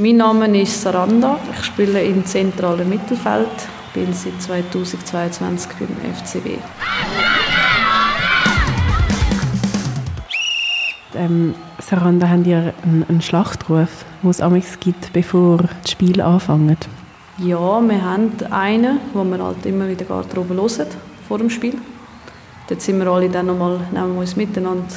Mein Name ist Saranda. Ich spiele im zentralen Mittelfeld. Bin seit 2022 beim FCB. Ähm, Saranda, habt ihr einen, einen Schlachtruf, den es amigs gibt, bevor das Spiel anfängt? Ja, wir haben einen, den wir halt immer wieder Garderobe hören, vor dem Spiel. Dort sind wir alle dann nochmal, nehmen wir uns miteinander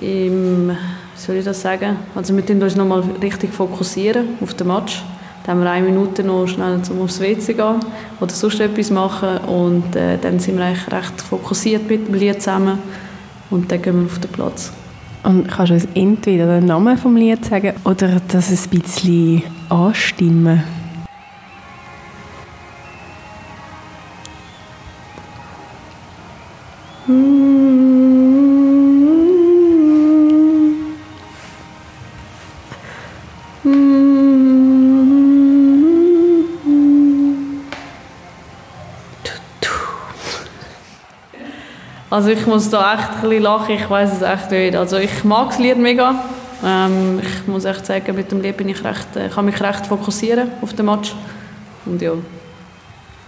im, soll ich das sagen, also wir uns nochmal richtig fokussieren auf den Match. Dann haben wir eine Minute noch schnell zum aufs WC gehen oder sonst etwas machen und äh, dann sind wir eigentlich recht fokussiert mit dem Lied zusammen und dann gehen wir auf den Platz. Und kannst du uns entweder den Namen vom Lied sagen oder das ein bisschen anstimmen? Also ich muss da echt ein bisschen lachen, ich weiß es echt nicht. Also ich mag das Lied mega. Ähm, ich muss echt sagen, mit dem Lied bin ich recht, äh, kann mich recht fokussieren auf den Match. Und ja.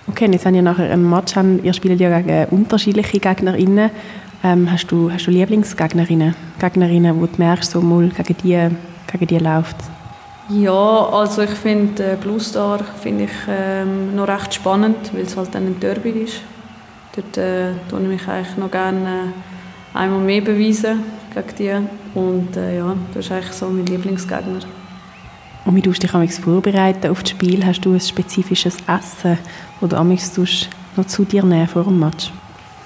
Okay, jetzt haben ihr nachher einen Match, haben, ihr spielt ja gegen unterschiedliche GegnerInnen. Ähm, hast, du, hast du Lieblingsgegnerinnen? Gegnerinnen, wo du merkst, so mal gegen die, gegen die läuft Ja, also ich finde äh, Blue Star finde ich ähm, noch recht spannend, weil es halt dann ein Derby ist. Dort äh, tue ich mich eigentlich noch gerne äh, einmal mehr beweisen gegen die. Und äh, ja, das ist eigentlich so mein Lieblingsgegner. Und wie tust du dich vorbereiten auf das Spiel? Hast du ein spezifisches Essen, das du amigs noch zu dir nehmen vor dem Match?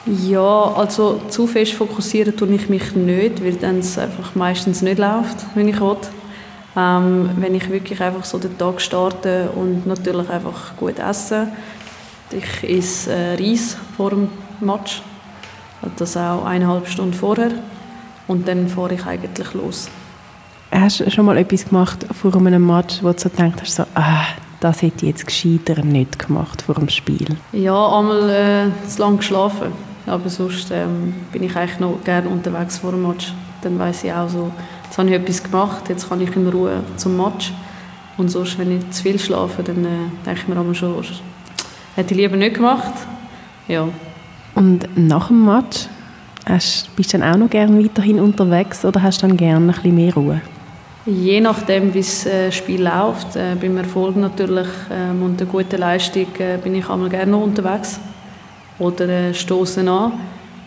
Ja, also zu fest fokussieren tue ich mich nicht, weil dann es einfach meistens nicht läuft, wenn ich will. Ähm, wenn ich wirklich einfach so den Tag starte und natürlich einfach gut esse, ich esse äh, Reis vor dem Match, das auch eineinhalb Stunden vorher und dann fahre ich eigentlich los. Hast du schon mal etwas gemacht vor einem Match, wo du so gedacht hast, so, ah, das hätte ich jetzt gescheiter nicht gemacht vor dem Spiel? Ja, einmal äh, zu lange geschlafen, aber sonst ähm, bin ich eigentlich noch gerne unterwegs vor dem Match. Dann weiß ich auch so, jetzt habe ich etwas gemacht, jetzt kann ich in Ruhe zum Match. Und sonst, wenn ich zu viel schlafe, dann äh, denke ich mir immer schon, Hätte ich lieber nicht gemacht. Ja. Und nach dem Match hast, bist du dann auch noch gerne weiterhin unterwegs oder hast du dann gerne ein bisschen mehr Ruhe? Je nachdem, wie das äh, Spiel läuft. Äh, beim Erfolg natürlich ähm, und einer guten Leistung äh, bin ich einmal gerne noch unterwegs oder äh, stoßen an.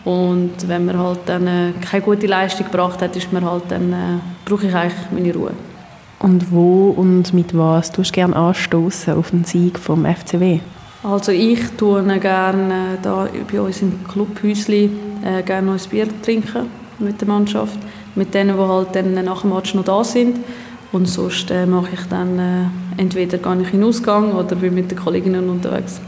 Und wenn man halt dann äh, keine gute Leistung gebracht hat, ist man halt dann, äh, brauche ich eigentlich meine Ruhe. Und wo und mit was tust du gerne anstoßen auf den Sieg vom FCW? Also ich tue gerne da bei uns im Clubhäuschen äh, gerne noch ein Bier trinken mit der Mannschaft, mit denen, die halt dann nach dem Match noch da sind. Und sonst äh, mache ich dann äh, entweder gar nicht in den Ausgang oder bin mit den Kolleginnen unterwegs.